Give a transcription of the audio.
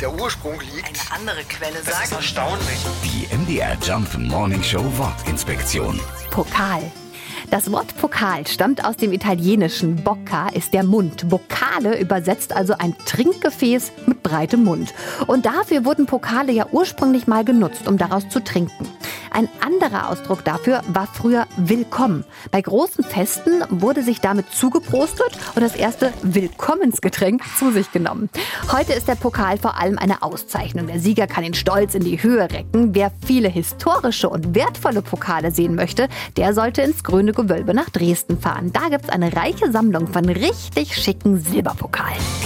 der Ursprung liegt. Eine andere Quelle Das ist sagt. erstaunlich. Die MDR Jump Morning Show Wortinspektion. Pokal. Das Wort Pokal stammt aus dem italienischen Bocca, ist der Mund. Bocale übersetzt also ein Trinkgefäß mit breitem Mund. Und dafür wurden Pokale ja ursprünglich mal genutzt, um daraus zu trinken. Ein anderer Ausdruck dafür war früher Willkommen. Bei großen Festen wurde sich damit zugeprostet und das erste Willkommensgetränk zu sich genommen. Heute ist der Pokal vor allem eine Auszeichnung. Der Sieger kann ihn stolz in die Höhe recken. Wer viele historische und wertvolle Pokale sehen möchte, der sollte ins Grüne Gewölbe nach Dresden fahren. Da gibt's eine reiche Sammlung von richtig schicken Silberpokalen.